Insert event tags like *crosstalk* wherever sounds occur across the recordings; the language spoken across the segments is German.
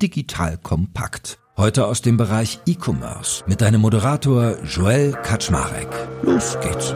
Digital Kompakt. Heute aus dem Bereich E-Commerce mit deinem Moderator Joel Kaczmarek. Los geht's.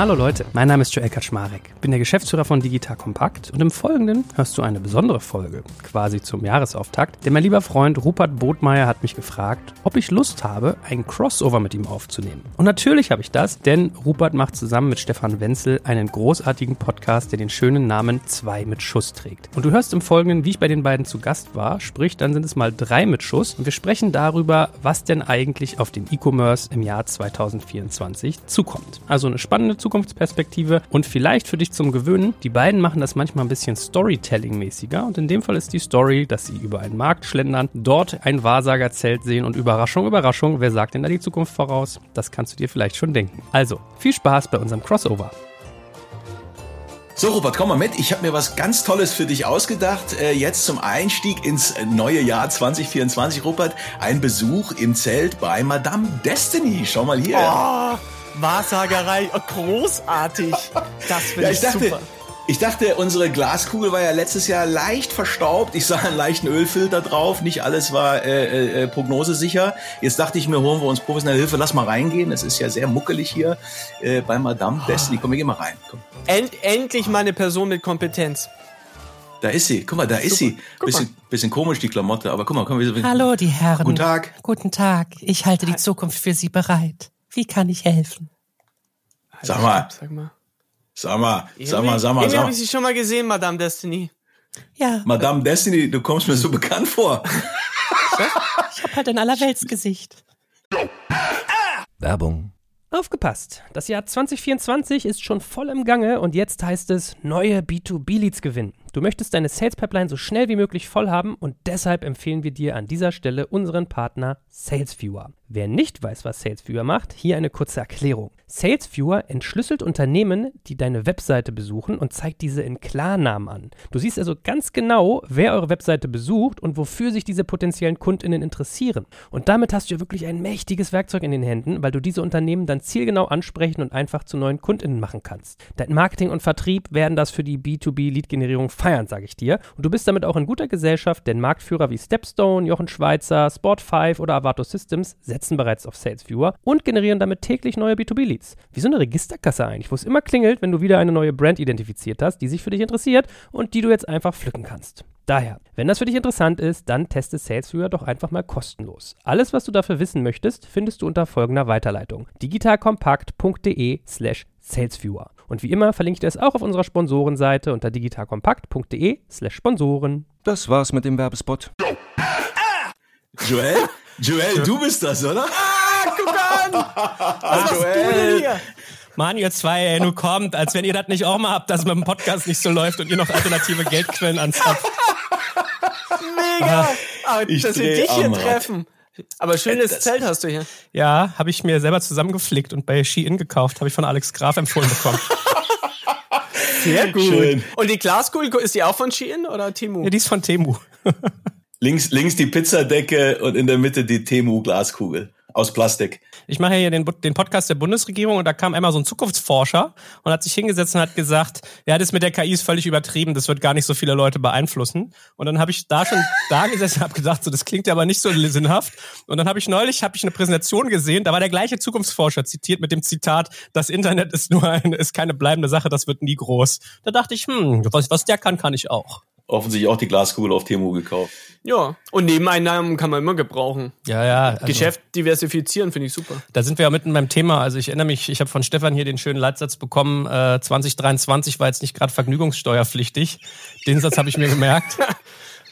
Hallo Leute, mein Name ist Joel Kaczmarek, bin der Geschäftsführer von Digital Kompakt und im Folgenden hörst du eine besondere Folge, quasi zum Jahresauftakt, denn mein lieber Freund Rupert Botmeier hat mich gefragt, ob ich Lust habe, einen Crossover mit ihm aufzunehmen. Und natürlich habe ich das, denn Rupert macht zusammen mit Stefan Wenzel einen großartigen Podcast, der den schönen Namen 2 mit Schuss trägt. Und du hörst im Folgenden, wie ich bei den beiden zu Gast war, sprich, dann sind es mal drei mit Schuss und wir sprechen darüber, was denn eigentlich auf den E-Commerce im Jahr 2024 zukommt. Also eine spannende Zukunftsperspektive und vielleicht für dich zum Gewöhnen. Die beiden machen das manchmal ein bisschen Storytelling-mäßiger und in dem Fall ist die Story, dass sie über einen Markt schlendern, dort ein Wahrsagerzelt sehen und Überraschung, Überraschung, wer sagt denn da die Zukunft voraus? Das kannst du dir vielleicht schon denken. Also, viel Spaß bei unserem Crossover. So, Robert, komm mal mit. Ich habe mir was ganz Tolles für dich ausgedacht. Äh, jetzt zum Einstieg ins neue Jahr 2024, Robert. Ein Besuch im Zelt bei Madame Destiny. Schau mal hier. Oh, Wahrsagerei, oh, großartig. Das finde Ja, ich, ich dachte, super. ich dachte, unsere Glaskugel war ja letztes Jahr leicht verstaubt. Ich sah einen leichten Ölfilter drauf. Nicht alles war äh, äh, prognosesicher. Jetzt dachte ich mir, holen wir uns professionelle Hilfe. Lass mal reingehen. Es ist ja sehr muckelig hier äh, bei Madame Destiny. Komm, wir gehen mal rein. Komm. End, endlich mal eine Person mit Kompetenz. Da ist sie. Guck mal, da ist sie. Guck Bisschen, bisschen komisch, die Klamotte. Aber guck mal, komm, wir, wir Hallo, die Herren. Guten Tag. Guten Tag. Ich halte die Zukunft für Sie bereit. Wie kann ich helfen? Sag mal. Sag mal. Sag mal, sag mal, sag mal, sag habe ich sie schon mal gesehen, Madame Destiny. Ja, Madame Destiny, du kommst mir so bekannt vor. ich habe halt ein Allerweltsgesicht. Werbung. Aufgepasst! Das Jahr 2024 ist schon voll im Gange und jetzt heißt es neue B2B-Leads gewinnen. Du möchtest deine Sales Pipeline so schnell wie möglich voll haben und deshalb empfehlen wir dir an dieser Stelle unseren Partner SalesViewer. Wer nicht weiß, was SalesViewer macht, hier eine kurze Erklärung. SalesViewer entschlüsselt Unternehmen, die deine Webseite besuchen und zeigt diese in Klarnamen an. Du siehst also ganz genau, wer eure Webseite besucht und wofür sich diese potenziellen KundInnen interessieren. Und damit hast du ja wirklich ein mächtiges Werkzeug in den Händen, weil du diese Unternehmen dann zielgenau ansprechen und einfach zu neuen KundInnen machen kannst. Dein Marketing und Vertrieb werden das für die B2B-Lead-Generierung feiern, sage ich dir. Und du bist damit auch in guter Gesellschaft, denn Marktführer wie Stepstone, Jochen Schweizer, Sport5 oder Avato Systems setzen bereits auf SalesViewer und generieren damit täglich neue B2B-Leads. Wie so eine Registerkasse eigentlich, wo es immer klingelt, wenn du wieder eine neue Brand identifiziert hast, die sich für dich interessiert und die du jetzt einfach pflücken kannst. Daher, wenn das für dich interessant ist, dann teste SalesViewer doch einfach mal kostenlos. Alles, was du dafür wissen möchtest, findest du unter folgender Weiterleitung: digitalkompakt.de slash salesviewer. Und wie immer verlinke ich dir es auch auf unserer Sponsorenseite unter digitalkompakt.de slash Sponsoren. Das war's mit dem Werbespot. Joel? Joel, du bist das, oder? Guck an! Was machst du denn hier? Mann, ihr zwei, ey, nur kommt, als wenn ihr das nicht auch mal habt, dass es mit dem Podcast nicht so läuft und ihr noch alternative Geldquellen anzapft. Mega! Ah, Ich dass wir dich hier treffen. Aber schönes Das- Zelt hast du hier. Ja, habe ich mir selber zusammengeflickt und bei Shein gekauft, habe ich von Alex Graf empfohlen bekommen. Sehr gut. Schön. Und die Glaskugel, ist die auch von Shein oder Timu? Ja, die ist von Temu. Links, links die Pizzadecke und in der Mitte die Temu-Glaskugel. Aus Plastik. Ich mache hier den, den Podcast der Bundesregierung und da kam einmal so ein Zukunftsforscher und hat sich hingesetzt und hat gesagt, ja, das mit der KI ist völlig übertrieben, das wird gar nicht so viele Leute beeinflussen. Und dann habe ich da schon da gesessen und habe gedacht, so, das klingt ja aber nicht so sinnhaft. Und dann habe ich neulich hab ich eine Präsentation gesehen, da war der gleiche Zukunftsforscher zitiert mit dem Zitat, das Internet ist nur eine, ist keine bleibende Sache, das wird nie groß. Da dachte ich, hm, was, was der kann, kann ich auch. Offensichtlich auch die Glaskugel auf Temu gekauft. Ja. Und Nebeneinnahmen kann man immer gebrauchen. Ja, ja. Also, Geschäft diversifizieren finde ich super. Da sind wir ja mitten beim Thema. Also ich erinnere mich, ich habe von Stefan hier den schönen Leitsatz bekommen, äh, 2023 war jetzt nicht gerade vergnügungssteuerpflichtig. Den Satz habe ich mir gemerkt. *laughs*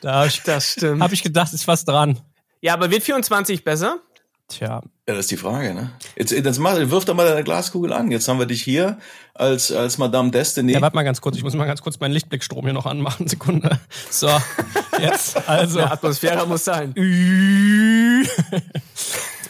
Da habe ich, Das stimmt. hab ich gedacht, ist was dran. Ja, aber wird 24 besser? Tja, Ja, das ist die Frage, ne? Jetzt, jetzt mach, wirf doch mal deine Glaskugel an. Jetzt haben wir dich hier als, als Madame Destiny. ja, warte mal ganz kurz. Ich muss mal ganz kurz meinen Lichtblickstrom hier noch anmachen. Sekunde. So, jetzt also. Ja, Atmosphäre muss sein. Ü.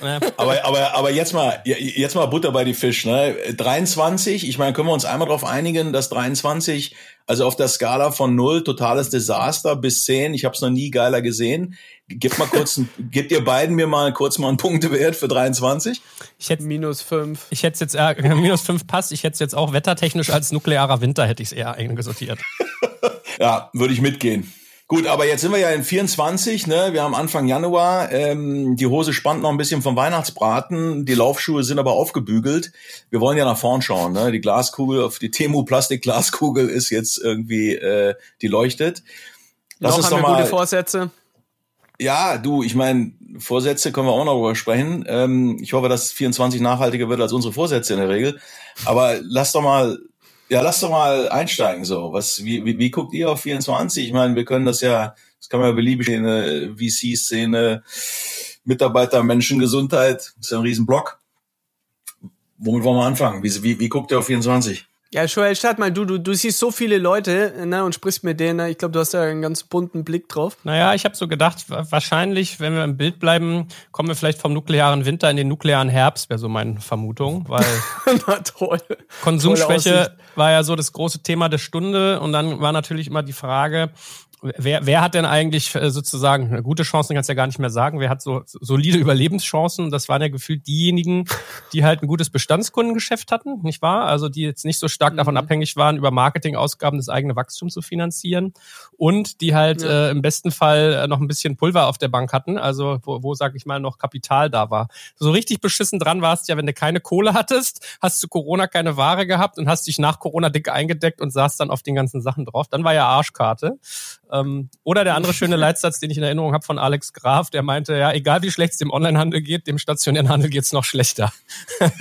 *laughs* aber, aber, aber jetzt mal, jetzt mal Butter bei die Fisch, ne? 23, ich meine, können wir uns einmal darauf einigen, dass 23, also auf der Skala von 0, totales Desaster bis 10, ich habe es noch nie geiler gesehen. Gib mal kurz, ein, *laughs* gebt ihr beiden mir mal kurz mal einen Punktewert für 23. Ich hätte minus 5. Ich hätte jetzt, äh, *laughs* minus 5 passt, ich hätte es jetzt auch wettertechnisch als nuklearer Winter hätte ich es eher eingesortiert. *laughs* ja, würde ich mitgehen. Gut, aber jetzt sind wir ja in 24, ne? Wir haben Anfang Januar. Ähm, die Hose spannt noch ein bisschen vom Weihnachtsbraten. Die Laufschuhe sind aber aufgebügelt. Wir wollen ja nach vorn schauen, ne? Die Glaskugel auf die Temu Plastik Glaskugel ist jetzt irgendwie äh, die leuchtet. Lass noch uns haben doch mal, gute Vorsätze. Ja, du, ich meine, Vorsätze können wir auch noch drüber sprechen. Ähm, ich hoffe, dass 24 nachhaltiger wird als unsere Vorsätze in der Regel. Aber lass doch mal ja, lass doch mal einsteigen so. Was, wie, wie, wie guckt ihr auf 24? Ich meine, wir können das ja, das kann man ja beliebig in eine VC-Szene, Mitarbeiter, Menschengesundheit, das ist ja ein Riesenblock. Womit wollen wir anfangen? Wie, wie, wie guckt ihr auf 24? Ja, Joel, start mal du, du, du siehst so viele Leute ne, und sprichst mit denen. Ne? Ich glaube, du hast da einen ganz bunten Blick drauf. Naja, ich habe so gedacht, wahrscheinlich, wenn wir im Bild bleiben, kommen wir vielleicht vom nuklearen Winter in den nuklearen Herbst, wäre so meine Vermutung. Weil *laughs* Na toll. Konsumschwäche war ja so das große Thema der Stunde. Und dann war natürlich immer die Frage, Wer, wer hat denn eigentlich äh, sozusagen gute Chancen, kannst ja gar nicht mehr sagen. Wer hat so solide Überlebenschancen? Das waren ja gefühlt diejenigen, die halt ein gutes Bestandskundengeschäft hatten, nicht wahr? Also die jetzt nicht so stark davon mhm. abhängig waren, über Marketingausgaben das eigene Wachstum zu finanzieren und die halt ja. äh, im besten Fall äh, noch ein bisschen Pulver auf der Bank hatten, also wo, wo sag ich mal noch Kapital da war. So richtig beschissen dran warst ja, wenn du keine Kohle hattest, hast du Corona keine Ware gehabt und hast dich nach Corona dick eingedeckt und saß dann auf den ganzen Sachen drauf. Dann war ja Arschkarte. Ähm, oder der andere schöne Leitsatz, den ich in Erinnerung habe von Alex Graf, der meinte, ja, egal wie schlecht es dem Onlinehandel geht, dem stationären Handel geht's noch schlechter. *laughs*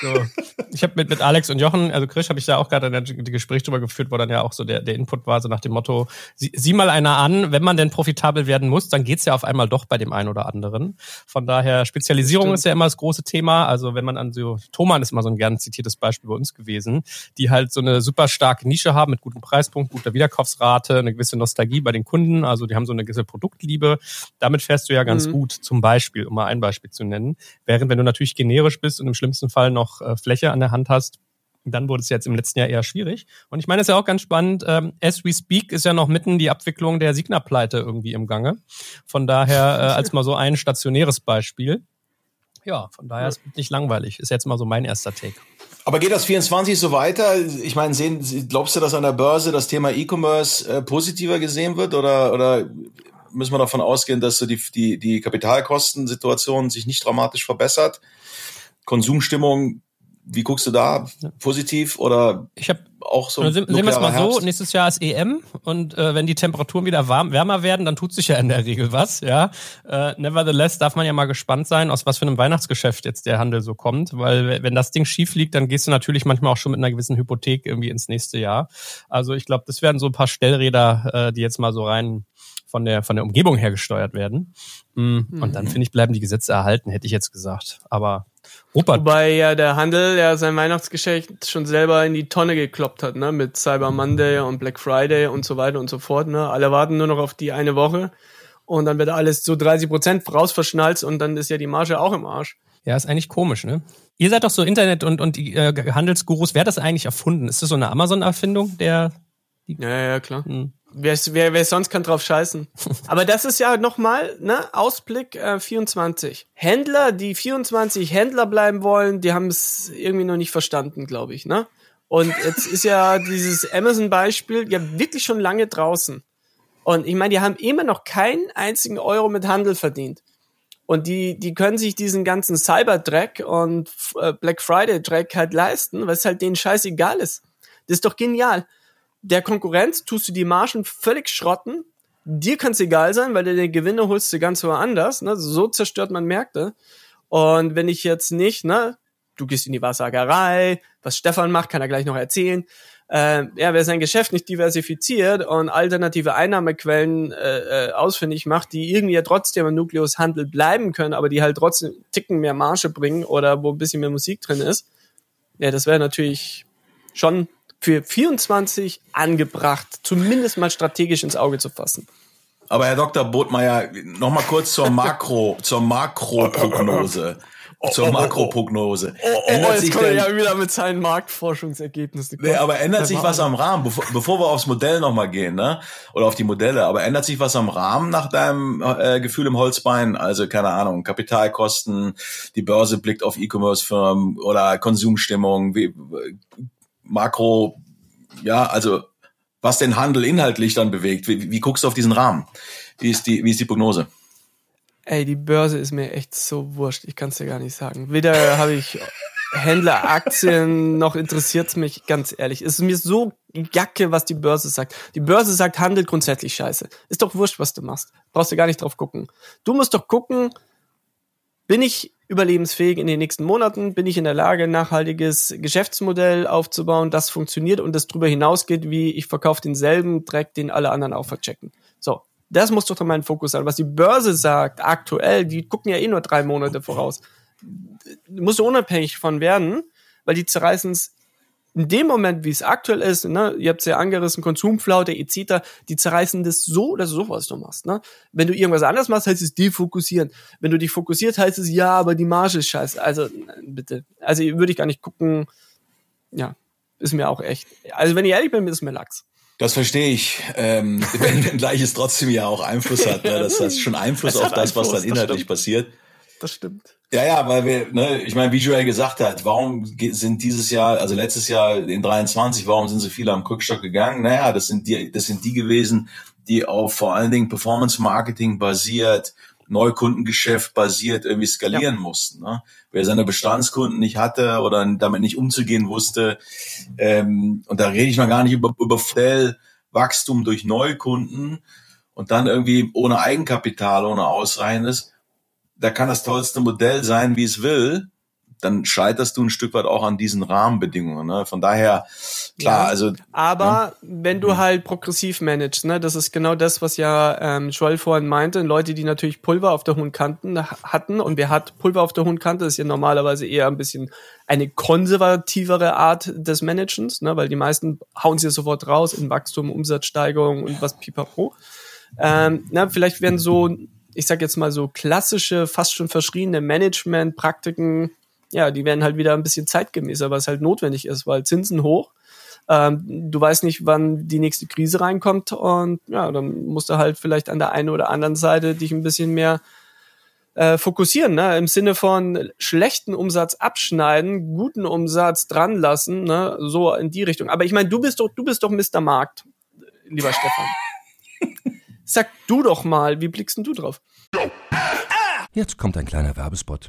so. Ich habe mit, mit Alex und Jochen, also Chris, habe ich da auch gerade ein Gespräch drüber geführt, wo dann ja auch so der, der Input war, so nach dem Motto, sieh, sieh mal einer an, wenn man denn profitabel werden muss, dann geht's ja auf einmal doch bei dem einen oder anderen. Von daher, Spezialisierung Stimmt. ist ja immer das große Thema. Also wenn man an so, Thomann ist immer so ein gern zitiertes Beispiel bei uns gewesen, die halt so eine super starke Nische haben mit gutem Preispunkt, guter Wiederkaufsrate, eine gewisse Nostalgie bei den Kunden. Also die haben so eine gewisse Produktliebe. Damit fährst du ja ganz mhm. gut, zum Beispiel, um mal ein Beispiel zu nennen. Während wenn du natürlich generisch bist und im schlimmsten Fall noch äh, Fläche an der Hand hast, dann wurde es jetzt im letzten Jahr eher schwierig. Und ich meine, es ist ja auch ganz spannend. Ähm, as we speak ist ja noch mitten die Abwicklung der Signa-Pleite irgendwie im Gange. Von daher äh, als mal so ein stationäres Beispiel. Ja, von daher ist es nicht langweilig. Ist jetzt mal so mein erster Take. Aber geht das 24 so weiter? Ich meine, sehen, glaubst du, dass an der Börse das Thema E-Commerce äh, positiver gesehen wird oder, oder müssen wir davon ausgehen, dass so die, die, die Kapitalkostensituation sich nicht dramatisch verbessert? Konsumstimmung wie guckst du da? Positiv oder ich habe auch so. Sehen wir es mal Herbst? so: Nächstes Jahr ist EM und äh, wenn die Temperaturen wieder warm, wärmer werden, dann tut sich ja in der Regel was. Ja. Äh, nevertheless darf man ja mal gespannt sein, aus was für einem Weihnachtsgeschäft jetzt der Handel so kommt, weil wenn das Ding schief liegt, dann gehst du natürlich manchmal auch schon mit einer gewissen Hypothek irgendwie ins nächste Jahr. Also ich glaube, das werden so ein paar Stellräder, äh, die jetzt mal so rein von der von der Umgebung her gesteuert werden. Mm, und dann mhm. finde ich bleiben die Gesetze erhalten, hätte ich jetzt gesagt. Aber Rupert. Wobei ja der Handel ja sein Weihnachtsgeschäft schon selber in die Tonne gekloppt hat, ne? Mit Cyber Monday und Black Friday und so weiter und so fort. Ne? Alle warten nur noch auf die eine Woche und dann wird alles zu 30 Prozent rausverschnalzt und dann ist ja die Marge auch im Arsch. Ja, ist eigentlich komisch, ne? Ihr seid doch so Internet- und, und die äh, Handelsgurus. Wer hat das eigentlich erfunden? Ist das so eine Amazon-Erfindung, der. Ja, ja, klar. Hm. Wer, wer, wer sonst kann drauf scheißen? *laughs* Aber das ist ja nochmal, ne, Ausblick äh, 24. Händler, die 24 Händler bleiben wollen, die haben es irgendwie noch nicht verstanden, glaube ich, ne? Und jetzt ist ja *laughs* dieses Amazon-Beispiel ja wirklich schon lange draußen. Und ich meine, die haben immer noch keinen einzigen Euro mit Handel verdient. Und die, die können sich diesen ganzen Cyber-Dreck und äh, Black Friday-Dreck halt leisten, weil es halt denen scheißegal ist. Das ist doch genial der Konkurrenz tust du die Margen völlig schrotten. Dir kann es egal sein, weil du den Gewinne holst du ganz woanders. Ne? So zerstört man Märkte. Und wenn ich jetzt nicht, ne, du gehst in die Wahrsagerei, was Stefan macht, kann er gleich noch erzählen. Äh, ja, wer sein Geschäft nicht diversifiziert und alternative Einnahmequellen äh, äh, ausfindig macht, die irgendwie ja trotzdem im Nukleushandel bleiben können, aber die halt trotzdem Ticken mehr Marge bringen oder wo ein bisschen mehr Musik drin ist, ja, das wäre natürlich schon für 24 angebracht, zumindest mal strategisch ins Auge zu fassen. Aber Herr Dr. Botmeier, noch mal kurz zur Makro, zur Makroprognose. zur Makroprognose. Oh, oh, oh, jetzt kommt er ja wieder mit seinen Marktforschungsergebnissen. Nee, aber ändert sich was am Rahmen, bevor, bevor wir aufs Modell nochmal gehen, ne? Oder auf die Modelle, aber ändert sich was am Rahmen nach deinem äh, Gefühl im Holzbein? Also, keine Ahnung, Kapitalkosten, die Börse blickt auf E-Commerce-Firmen oder Konsumstimmung, wie, Makro, ja, also was den Handel inhaltlich dann bewegt. Wie, wie guckst du auf diesen Rahmen? Wie ist die, wie ist die Prognose? Ey, die Börse ist mir echt so wurscht. Ich kann es dir gar nicht sagen. Weder habe ich Händleraktien noch interessiert's mich, ganz ehrlich. Es ist mir so Jacke, was die Börse sagt. Die Börse sagt, handelt grundsätzlich scheiße. Ist doch wurscht, was du machst. Brauchst du gar nicht drauf gucken. Du musst doch gucken, bin ich überlebensfähig in den nächsten Monaten? Bin ich in der Lage, ein nachhaltiges Geschäftsmodell aufzubauen, das funktioniert und das darüber hinausgeht, wie ich verkaufe denselben Dreck, den alle anderen auch verchecken? So, das muss doch dann mein Fokus sein. Was die Börse sagt, aktuell, die gucken ja eh nur drei Monate voraus. Du musst unabhängig von werden, weil die zerreißen es in dem Moment, wie es aktuell ist, ne, ihr habt es ja angerissen, Konsumflaute etc., die zerreißen das so oder so, was du machst. Ne? Wenn du irgendwas anderes machst, heißt es defokussieren. Wenn du dich fokussiert, heißt es, ja, aber die Marge ist scheiße. Also, bitte. Also würde ich gar nicht gucken. Ja, ist mir auch echt. Also, wenn ich ehrlich bin, ist mir Lachs. Das verstehe ich, ähm, *laughs* wenn, wenn gleich es trotzdem ja auch Einfluss hat. Ne? Das hat schon Einfluss auf das, Einfluss, was dann inhaltlich das passiert. Das stimmt. Ja, ja, weil wir, ne, ich meine, wie Joel gesagt hat, warum sind dieses Jahr, also letztes Jahr in 23, warum sind so viele am Quickstock gegangen? Naja, das sind die, das sind die gewesen, die auf vor allen Dingen Performance Marketing basiert, Neukundengeschäft basiert irgendwie skalieren ja. mussten. Ne? Wer seine Bestandskunden nicht hatte oder damit nicht umzugehen wusste, ähm, und da rede ich noch gar nicht über, über Wachstum durch Neukunden und dann irgendwie ohne Eigenkapital, ohne Ausreichendes, da kann das tollste Modell sein, wie es will dann scheiterst du ein Stück weit auch an diesen Rahmenbedingungen. Ne? Von daher, klar, ja, also. Aber ja. wenn du mhm. halt progressiv managst, ne, das ist genau das, was ja ähm, Joel vorhin meinte, Leute, die natürlich Pulver auf der hohen Kanten hatten und wer hat Pulver auf der hohen Kante, ist ja normalerweise eher ein bisschen eine konservativere Art des Managens, ne, weil die meisten hauen sie sofort raus in Wachstum, Umsatzsteigerung und was pipapo. Ähm, na, vielleicht werden so ich sag jetzt mal so klassische, fast schon verschriene Management-Praktiken ja, die werden halt wieder ein bisschen zeitgemäßer, was halt notwendig ist, weil Zinsen hoch. Ähm, du weißt nicht, wann die nächste Krise reinkommt und ja, dann musst du halt vielleicht an der einen oder anderen Seite dich ein bisschen mehr äh, fokussieren, ne? im Sinne von schlechten Umsatz abschneiden, guten Umsatz dran lassen, ne? so in die Richtung. Aber ich meine, du bist doch, du bist doch Mr. Markt, lieber Stefan. *laughs* Sag du doch mal, wie blickst denn du drauf? Jetzt kommt ein kleiner Werbespot.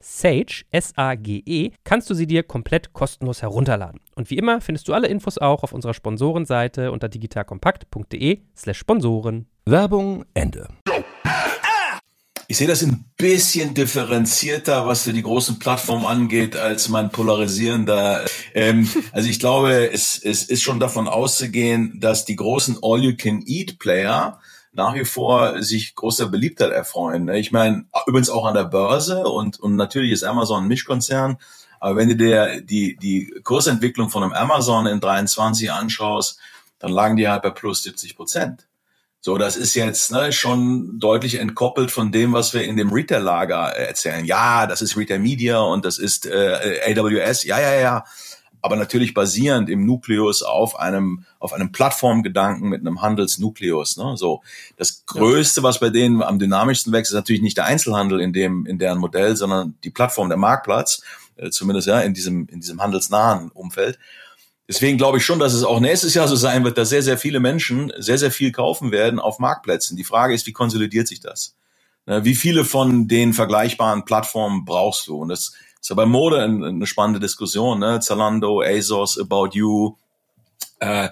Sage, S-A-G-E, kannst du sie dir komplett kostenlos herunterladen. Und wie immer findest du alle Infos auch auf unserer Sponsorenseite unter digitalkompakt.de slash Sponsoren. Werbung Ende. Ich sehe das ein bisschen differenzierter, was für die großen Plattformen angeht, als mein polarisierender. Ähm, also ich glaube, es, es ist schon davon auszugehen, dass die großen All-You-Can-Eat-Player nach wie vor sich großer Beliebtheit erfreuen. Ne? Ich meine, übrigens auch an der Börse und, und natürlich ist Amazon ein Mischkonzern. Aber wenn du dir die, die Kursentwicklung von einem Amazon in 23 anschaust, dann lagen die halt bei plus 70 Prozent. So, das ist jetzt ne, schon deutlich entkoppelt von dem, was wir in dem Retail-Lager äh, erzählen. Ja, das ist Retail Media und das ist äh, AWS. Ja, ja, ja. Aber natürlich basierend im Nukleus auf einem auf einem Plattformgedanken mit einem Handelsnukleus. Ne? So, das Größte, was bei denen am dynamischsten wächst, ist natürlich nicht der Einzelhandel in dem in deren Modell, sondern die Plattform, der Marktplatz, äh, zumindest ja in diesem in diesem handelsnahen Umfeld. Deswegen glaube ich schon, dass es auch nächstes Jahr so sein wird, dass sehr, sehr viele Menschen sehr, sehr viel kaufen werden auf Marktplätzen. Die Frage ist, wie konsolidiert sich das? Ne, wie viele von den vergleichbaren Plattformen brauchst du? Und das ist ja bei Mode eine spannende Diskussion. Ne? Zalando, ASOS, About You. Äh,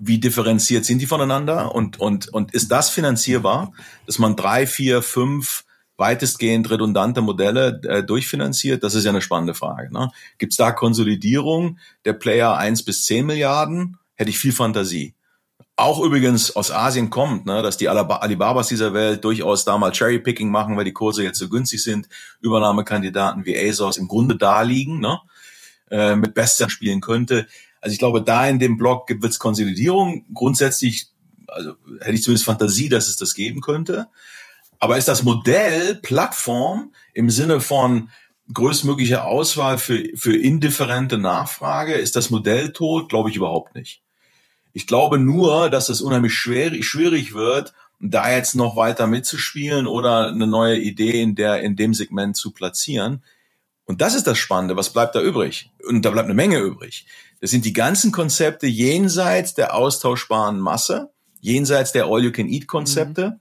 wie differenziert sind die voneinander? Und, und, und ist das finanzierbar, dass man drei, vier, fünf weitestgehend redundante Modelle äh, durchfinanziert? Das ist ja eine spannende Frage. Ne? Gibt es da Konsolidierung der Player eins bis zehn Milliarden? Hätte ich viel Fantasie. Auch übrigens aus Asien kommt, ne, dass die Alibabas dieser Welt durchaus da mal Cherrypicking machen, weil die Kurse jetzt so günstig sind. Übernahmekandidaten wie ASOS im Grunde da liegen, ne, äh, mit Bestern spielen könnte. Also ich glaube, da in dem Block wird es Konsolidierung. Grundsätzlich, also hätte ich zumindest Fantasie, dass es das geben könnte. Aber ist das Modell Plattform im Sinne von größtmögliche Auswahl für, für indifferente Nachfrage, ist das Modell tot? Glaube ich überhaupt nicht. Ich glaube nur, dass es unheimlich schwer, schwierig wird, da jetzt noch weiter mitzuspielen oder eine neue Idee in der, in dem Segment zu platzieren. Und das ist das Spannende. Was bleibt da übrig? Und da bleibt eine Menge übrig. Das sind die ganzen Konzepte jenseits der austauschbaren Masse, jenseits der All-You-Can-Eat-Konzepte. Mhm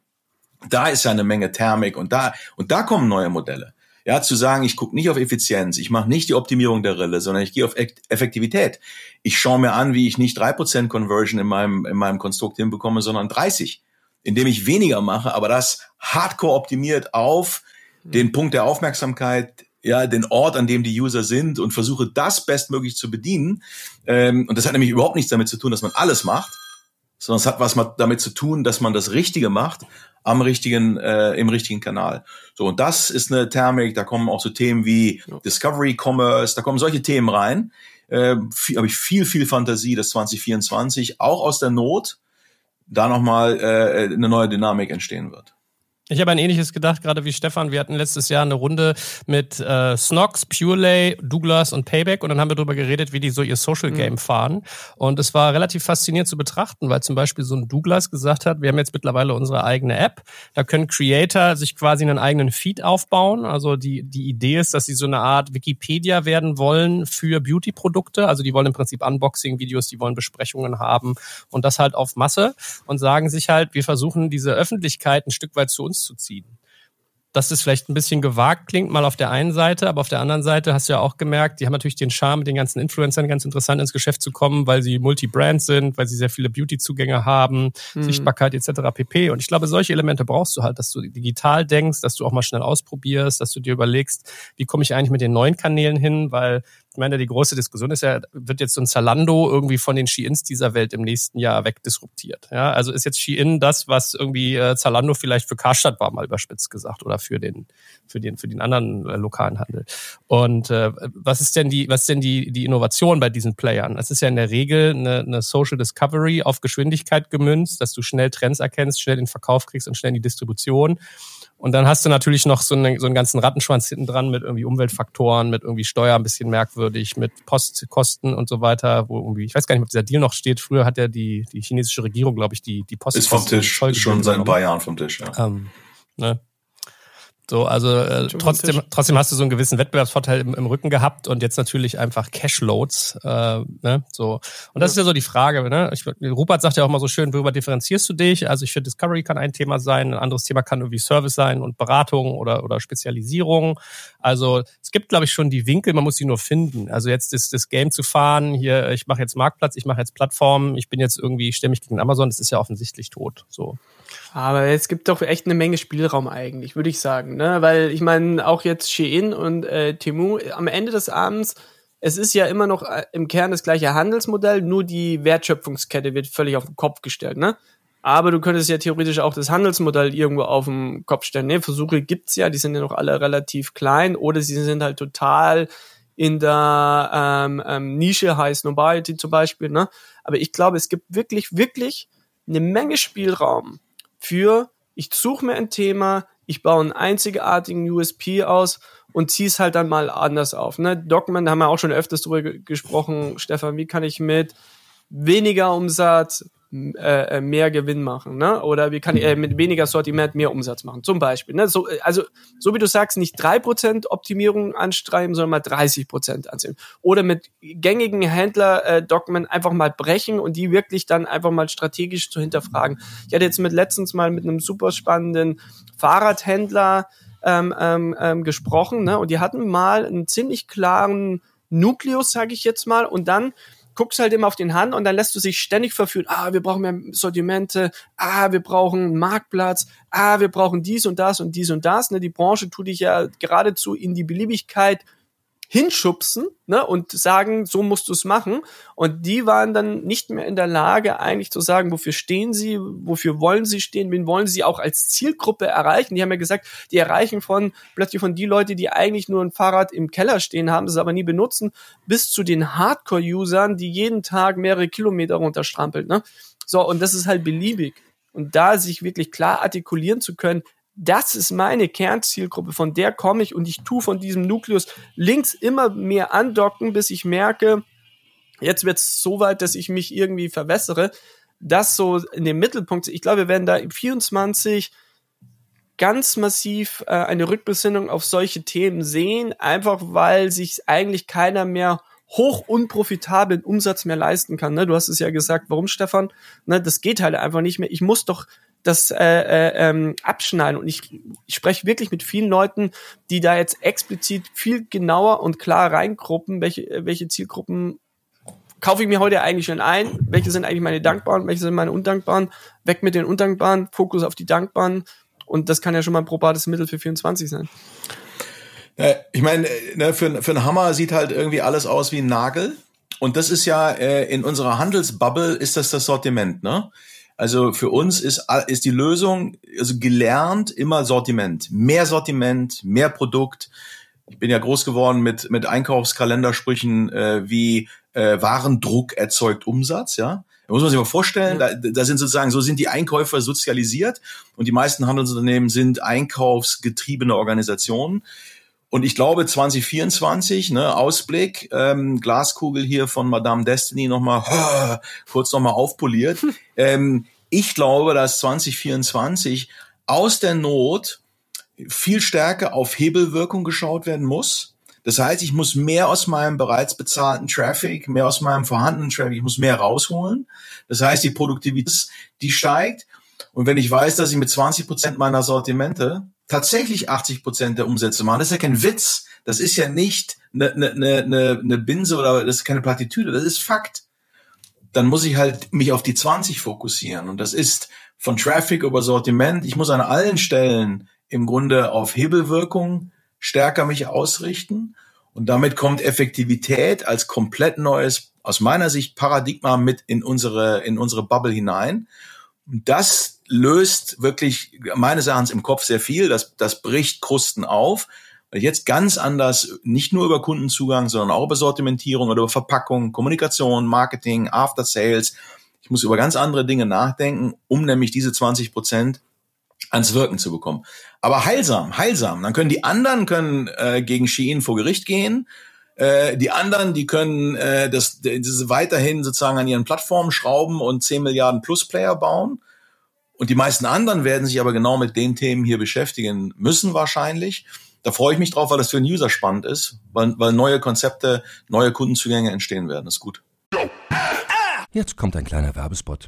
da ist ja eine Menge Thermik und da und da kommen neue Modelle. Ja, zu sagen, ich gucke nicht auf Effizienz, ich mache nicht die Optimierung der Rille, sondern ich gehe auf Effektivität. Ich schaue mir an, wie ich nicht drei Prozent Conversion in meinem, in meinem Konstrukt hinbekomme, sondern 30, indem ich weniger mache, aber das hardcore optimiert auf den Punkt der Aufmerksamkeit, ja, den Ort, an dem die User sind und versuche das bestmöglich zu bedienen. Ähm, und das hat nämlich überhaupt nichts damit zu tun, dass man alles macht, sondern es hat was damit zu tun, dass man das Richtige macht am richtigen, äh, im richtigen Kanal. So, und das ist eine Thermik, da kommen auch so Themen wie ja. Discovery Commerce, da kommen solche Themen rein. Äh, Habe ich viel, viel Fantasie, dass 2024 auch aus der Not da nochmal äh, eine neue Dynamik entstehen wird. Ich habe ein ähnliches gedacht, gerade wie Stefan. Wir hatten letztes Jahr eine Runde mit äh, Snox, Purelay, Douglas und Payback und dann haben wir darüber geredet, wie die so ihr Social Game mhm. fahren. Und es war relativ faszinierend zu betrachten, weil zum Beispiel so ein Douglas gesagt hat, wir haben jetzt mittlerweile unsere eigene App. Da können Creator sich quasi einen eigenen Feed aufbauen. Also die, die Idee ist, dass sie so eine Art Wikipedia werden wollen für Beauty-Produkte. Also die wollen im Prinzip Unboxing-Videos, die wollen Besprechungen haben und das halt auf Masse und sagen sich halt, wir versuchen diese Öffentlichkeit ein Stück weit zu uns zu ziehen. Dass es vielleicht ein bisschen gewagt klingt, mal auf der einen Seite, aber auf der anderen Seite hast du ja auch gemerkt, die haben natürlich den Charme, mit den ganzen Influencern ganz interessant ins Geschäft zu kommen, weil sie Multi-Brand sind, weil sie sehr viele Beauty-Zugänge haben, mhm. Sichtbarkeit etc. pp. Und ich glaube, solche Elemente brauchst du halt, dass du digital denkst, dass du auch mal schnell ausprobierst, dass du dir überlegst, wie komme ich eigentlich mit den neuen Kanälen hin, weil meine, die große Diskussion ist ja, wird jetzt so ein Zalando irgendwie von den Sheins dieser Welt im nächsten Jahr wegdisruptiert? Ja, also ist jetzt Shein das, was irgendwie äh, Zalando vielleicht für Karstadt war, mal überspitzt gesagt, oder für den, für den, für den anderen äh, lokalen Handel. Und äh, was ist denn die, was ist denn die, die Innovation bei diesen Playern? Es ist ja in der Regel eine, eine Social Discovery auf Geschwindigkeit gemünzt, dass du schnell Trends erkennst, schnell den Verkauf kriegst und schnell die Distribution. Und dann hast du natürlich noch so einen, so einen ganzen Rattenschwanz hinten dran mit irgendwie Umweltfaktoren, mit irgendwie Steuer ein bisschen merkwürdig, mit Postkosten und so weiter, wo irgendwie, ich weiß gar nicht, ob dieser Deal noch steht. Früher hat ja die, die chinesische Regierung, glaube ich, die, die Post. Ist vom Tisch, schon seit ein paar Jahren vom Tisch, ja. Ähm, ne? So, also äh, trotzdem, trotzdem hast du so einen gewissen Wettbewerbsvorteil im, im Rücken gehabt und jetzt natürlich einfach Cashloads. Äh, ne, so. Und das ja. ist ja so die Frage. Ne? Ich, Rupert sagt ja auch mal so schön, worüber differenzierst du dich? Also ich finde, Discovery kann ein Thema sein, ein anderes Thema kann irgendwie Service sein und Beratung oder, oder Spezialisierung. Also es gibt, glaube ich, schon die Winkel, man muss sie nur finden. Also jetzt ist das Game zu fahren, hier, ich mache jetzt Marktplatz, ich mache jetzt Plattform, ich bin jetzt irgendwie, stelle mich gegen Amazon, das ist ja offensichtlich tot. So. Aber es gibt doch echt eine Menge Spielraum eigentlich, würde ich sagen. Ne? Weil ich meine, auch jetzt Shein und äh, Temu, am Ende des Abends, es ist ja immer noch äh, im Kern das gleiche Handelsmodell, nur die Wertschöpfungskette wird völlig auf den Kopf gestellt. Ne? Aber du könntest ja theoretisch auch das Handelsmodell irgendwo auf den Kopf stellen. Ne? Versuche gibt's ja, die sind ja noch alle relativ klein oder sie sind halt total in der ähm, ähm, Nische, heißt Nobility zum Beispiel. Ne? Aber ich glaube, es gibt wirklich, wirklich eine Menge Spielraum für, ich suche mir ein Thema, ich baue einen einzigartigen USP aus und ziehe es halt dann mal anders auf. Ne? Dogman, da haben wir auch schon öfters drüber gesprochen, Stefan, wie kann ich mit weniger Umsatz äh, äh, mehr Gewinn machen, ne? Oder wie kann ich äh, mit weniger Sortiment mehr Umsatz machen, zum Beispiel. Ne? So, äh, also so wie du sagst, nicht drei Prozent Optimierung anstreiben, sondern mal 30% anziehen. Oder mit gängigen Händler-Dogmen äh, einfach mal brechen und die wirklich dann einfach mal strategisch zu hinterfragen. Ich hatte jetzt mit letztens mal mit einem super spannenden Fahrradhändler ähm, ähm, ähm, gesprochen, ne? Und die hatten mal einen ziemlich klaren Nukleus, sage ich jetzt mal, und dann guckst halt immer auf den Hand und dann lässt du sich ständig verführen. Ah, wir brauchen mehr Sortimente. Ah, wir brauchen einen Marktplatz. Ah, wir brauchen dies und das und dies und das. Ne? Die Branche tut dich ja geradezu in die Beliebigkeit hinschubsen ne, und sagen, so musst du es machen. Und die waren dann nicht mehr in der Lage, eigentlich zu sagen, wofür stehen sie, wofür wollen sie stehen, wen wollen sie auch als Zielgruppe erreichen. Die haben ja gesagt, die erreichen von plötzlich von die Leute, die eigentlich nur ein Fahrrad im Keller stehen haben, das aber nie benutzen, bis zu den Hardcore-Usern, die jeden Tag mehrere Kilometer runterstrampeln. Ne? So, und das ist halt beliebig. Und da sich wirklich klar artikulieren zu können, das ist meine Kernzielgruppe, von der komme ich und ich tue von diesem Nukleus links immer mehr andocken, bis ich merke, jetzt wird es so weit, dass ich mich irgendwie verwässere. Das so in dem Mittelpunkt, ich glaube, wir werden da im 24 ganz massiv äh, eine Rückbesinnung auf solche Themen sehen, einfach weil sich eigentlich keiner mehr hoch unprofitablen Umsatz mehr leisten kann. Ne? Du hast es ja gesagt, warum, Stefan? Ne, das geht halt einfach nicht mehr. Ich muss doch das äh, äh, ähm, abschneiden. Und ich, ich spreche wirklich mit vielen Leuten, die da jetzt explizit viel genauer und klar reingruppen, welche, welche Zielgruppen kaufe ich mir heute eigentlich schon ein, welche sind eigentlich meine dankbaren, welche sind meine undankbaren, weg mit den undankbaren, Fokus auf die dankbaren. Und das kann ja schon mal ein probates Mittel für 24 sein. Ich meine, ne, für, für einen Hammer sieht halt irgendwie alles aus wie ein Nagel. Und das ist ja äh, in unserer Handelsbubble ist das das Sortiment, ne? Also für uns ist, ist die Lösung, also gelernt immer Sortiment. Mehr Sortiment, mehr Produkt. Ich bin ja groß geworden mit, mit Einkaufskalendersprüchen äh, wie äh, Warendruck erzeugt Umsatz, ja. Da muss man sich mal vorstellen, da, da sind sozusagen, so sind die Einkäufer sozialisiert und die meisten Handelsunternehmen sind einkaufsgetriebene Organisationen. Und ich glaube 2024, ne, Ausblick, ähm, Glaskugel hier von Madame Destiny nochmal oh, *laughs* kurz nochmal aufpoliert. *laughs* ähm, ich glaube, dass 2024 aus der Not viel stärker auf Hebelwirkung geschaut werden muss. Das heißt, ich muss mehr aus meinem bereits bezahlten Traffic, mehr aus meinem vorhandenen Traffic, ich muss mehr rausholen. Das heißt, die Produktivität, die steigt. Und wenn ich weiß, dass ich mit 20 Prozent meiner Sortimente tatsächlich 80 Prozent der Umsätze machen. Das ist ja kein Witz. Das ist ja nicht eine, eine, eine, eine Binse oder das ist keine Plattitüde. Das ist Fakt. Dann muss ich halt mich auf die 20 fokussieren. Und das ist von Traffic über Sortiment. Ich muss an allen Stellen im Grunde auf Hebelwirkung stärker mich ausrichten. Und damit kommt Effektivität als komplett neues, aus meiner Sicht, Paradigma mit in unsere, in unsere Bubble hinein. Und das löst wirklich meines Erachtens im Kopf sehr viel. Das, das bricht Krusten auf. Weil jetzt ganz anders, nicht nur über Kundenzugang, sondern auch über Sortimentierung oder über Verpackung, Kommunikation, Marketing, After Sales. Ich muss über ganz andere Dinge nachdenken, um nämlich diese 20 Prozent ans Wirken zu bekommen. Aber heilsam, heilsam. Dann können die anderen können äh, gegen Shein vor Gericht gehen. Äh, die anderen, die können äh, das, das weiterhin sozusagen an ihren Plattformen schrauben und 10 Milliarden Plus Player bauen. Und die meisten anderen werden sich aber genau mit den Themen hier beschäftigen müssen wahrscheinlich. Da freue ich mich drauf, weil das für den User spannend ist, weil, weil neue Konzepte, neue Kundenzugänge entstehen werden. Das ist gut. Jetzt kommt ein kleiner Werbespot.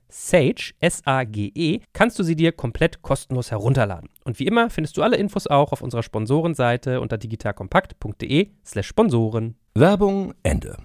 Sage, S-A-G-E, kannst du sie dir komplett kostenlos herunterladen. Und wie immer findest du alle Infos auch auf unserer Sponsorenseite unter digitalkompakt.de slash Sponsoren. Werbung Ende.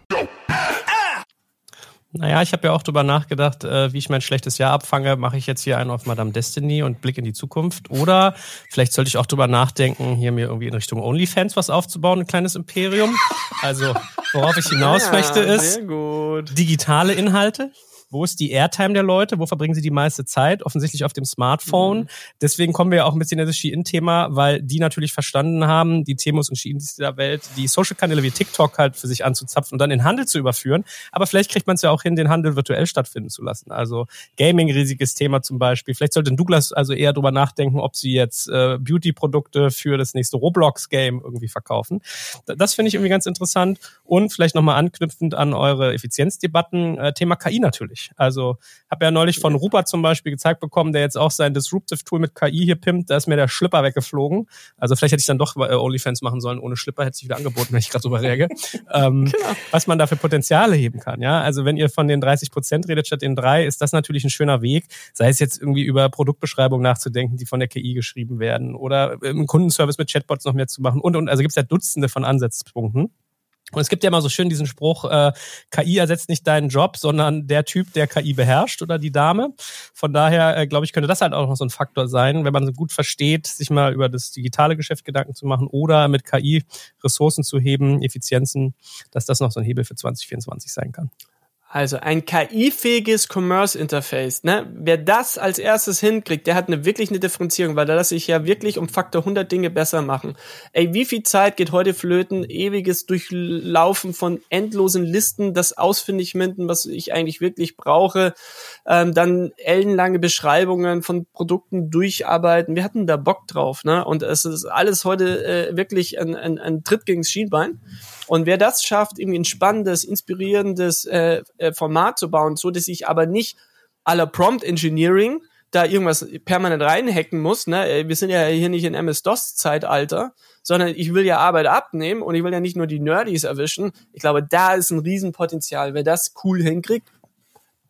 Naja, ich habe ja auch drüber nachgedacht, äh, wie ich mein schlechtes Jahr abfange. Mache ich jetzt hier einen auf Madame Destiny und Blick in die Zukunft? Oder vielleicht sollte ich auch drüber nachdenken, hier mir irgendwie in Richtung OnlyFans was aufzubauen, ein kleines Imperium. Also, worauf ich hinaus Ja, möchte, ist Sehr gut. digitale Inhalte. Wo ist die Airtime der Leute? Wo verbringen sie die meiste Zeit? Offensichtlich auf dem Smartphone. Mhm. Deswegen kommen wir ja auch ein bisschen in das Shein-Thema, weil die natürlich verstanden haben, die Temos und Sheins dieser Welt, die Social-Kanäle wie TikTok halt für sich anzuzapfen und dann in Handel zu überführen. Aber vielleicht kriegt man es ja auch hin, den Handel virtuell stattfinden zu lassen. Also Gaming, riesiges Thema zum Beispiel. Vielleicht sollte Douglas also eher drüber nachdenken, ob sie jetzt äh, Beauty-Produkte für das nächste Roblox-Game irgendwie verkaufen. Da- Das finde ich irgendwie ganz interessant. Und vielleicht nochmal anknüpfend an eure Effizienzdebatten, äh, Thema KI natürlich. Also habe ja neulich von Rupert zum Beispiel gezeigt bekommen, der jetzt auch sein Disruptive-Tool mit KI hier pimpt, da ist mir der Schlipper weggeflogen. Also vielleicht hätte ich dann doch äh, OnlyFans machen sollen ohne Schlipper, hätte sich wieder angeboten, wenn ich gerade drüber rege. *laughs* ähm, was man da für Potenziale heben kann. Ja, Also wenn ihr von den 30 Prozent redet statt den drei, ist das natürlich ein schöner Weg. Sei es jetzt irgendwie über Produktbeschreibungen nachzudenken, die von der KI geschrieben werden oder im Kundenservice mit Chatbots noch mehr zu machen und, und also gibt es ja Dutzende von Ansatzpunkten. Und es gibt ja immer so schön diesen Spruch, äh, KI ersetzt nicht deinen Job, sondern der Typ, der KI beherrscht oder die Dame. Von daher, äh, glaube ich, könnte das halt auch noch so ein Faktor sein, wenn man so gut versteht, sich mal über das digitale Geschäft Gedanken zu machen oder mit KI Ressourcen zu heben, Effizienzen, dass das noch so ein Hebel für 2024 sein kann. Also ein KI-fähiges Commerce-Interface, ne? Wer das als erstes hinkriegt, der hat eine wirklich eine Differenzierung, weil da lässt sich ja wirklich um Faktor 100 Dinge besser machen. Ey, wie viel Zeit geht heute flöten? Ewiges Durchlaufen von endlosen Listen, das Ausfindigminden, was ich eigentlich wirklich brauche, ähm, dann ellenlange Beschreibungen von Produkten durcharbeiten. Wir hatten da Bock drauf, ne? Und es ist alles heute äh, wirklich ein, ein, ein Tritt gegen das Schienbein. Und wer das schafft, irgendwie ein spannendes, inspirierendes äh, äh, Format zu bauen, so dass ich aber nicht aller Prompt Engineering da irgendwas permanent reinhacken muss, ne? Äh, Wir sind ja hier nicht in MS-DOS-Zeitalter, sondern ich will ja Arbeit abnehmen und ich will ja nicht nur die Nerdies erwischen. Ich glaube, da ist ein Riesenpotenzial. Wer das cool hinkriegt,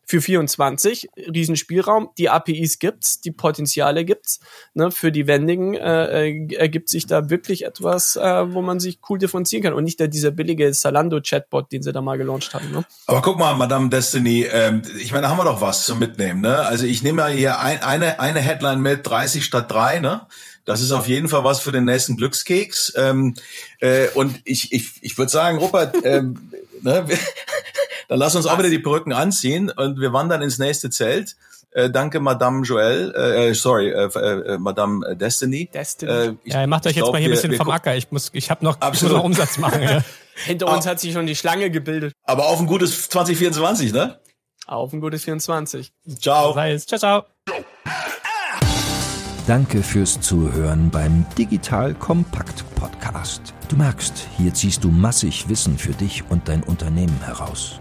für 24 Riesenspielraum. Die APIs gibt's, die Potenziale gibt's. Ne, für die Wendigen äh, äh, ergibt sich da wirklich etwas, äh, wo man sich cool differenzieren kann und nicht der, dieser billige Salando-Chatbot, den sie da mal gelauncht haben. Ne? Aber guck mal, Madame Destiny, ähm, ich meine, da haben wir doch was zum Mitnehmen, ne? Also ich nehme ja hier ein, eine, eine Headline mit, 30 statt 3, ne? Das ist auf jeden Fall was für den nächsten Glückskeks. Ähm, äh, und ich, ich, ich würde sagen, Rupert, ähm, *laughs* ne, dann lass uns auch wieder die Perücken anziehen und wir wandern ins nächste Zelt. Äh, danke, Madame Joel, äh, äh, sorry, äh, äh, Madame Destiny. Destiny. Äh, ich- Ja, ihr macht euch jetzt glaub, mal hier ein bisschen wir vom Acker. Ich muss, ich habe noch, ich muss Absolut. noch Umsatz machen. Ja. *laughs* Hinter uns hat sich schon die Schlange gebildet. Aber auf ein gutes 2024, ne? Auf ein gutes 24. Ciao. Sei es. Ciao, ciao. Danke fürs Zuhören beim Digital Kompakt Podcast. Du merkst, hier ziehst du massig Wissen für dich und dein Unternehmen heraus.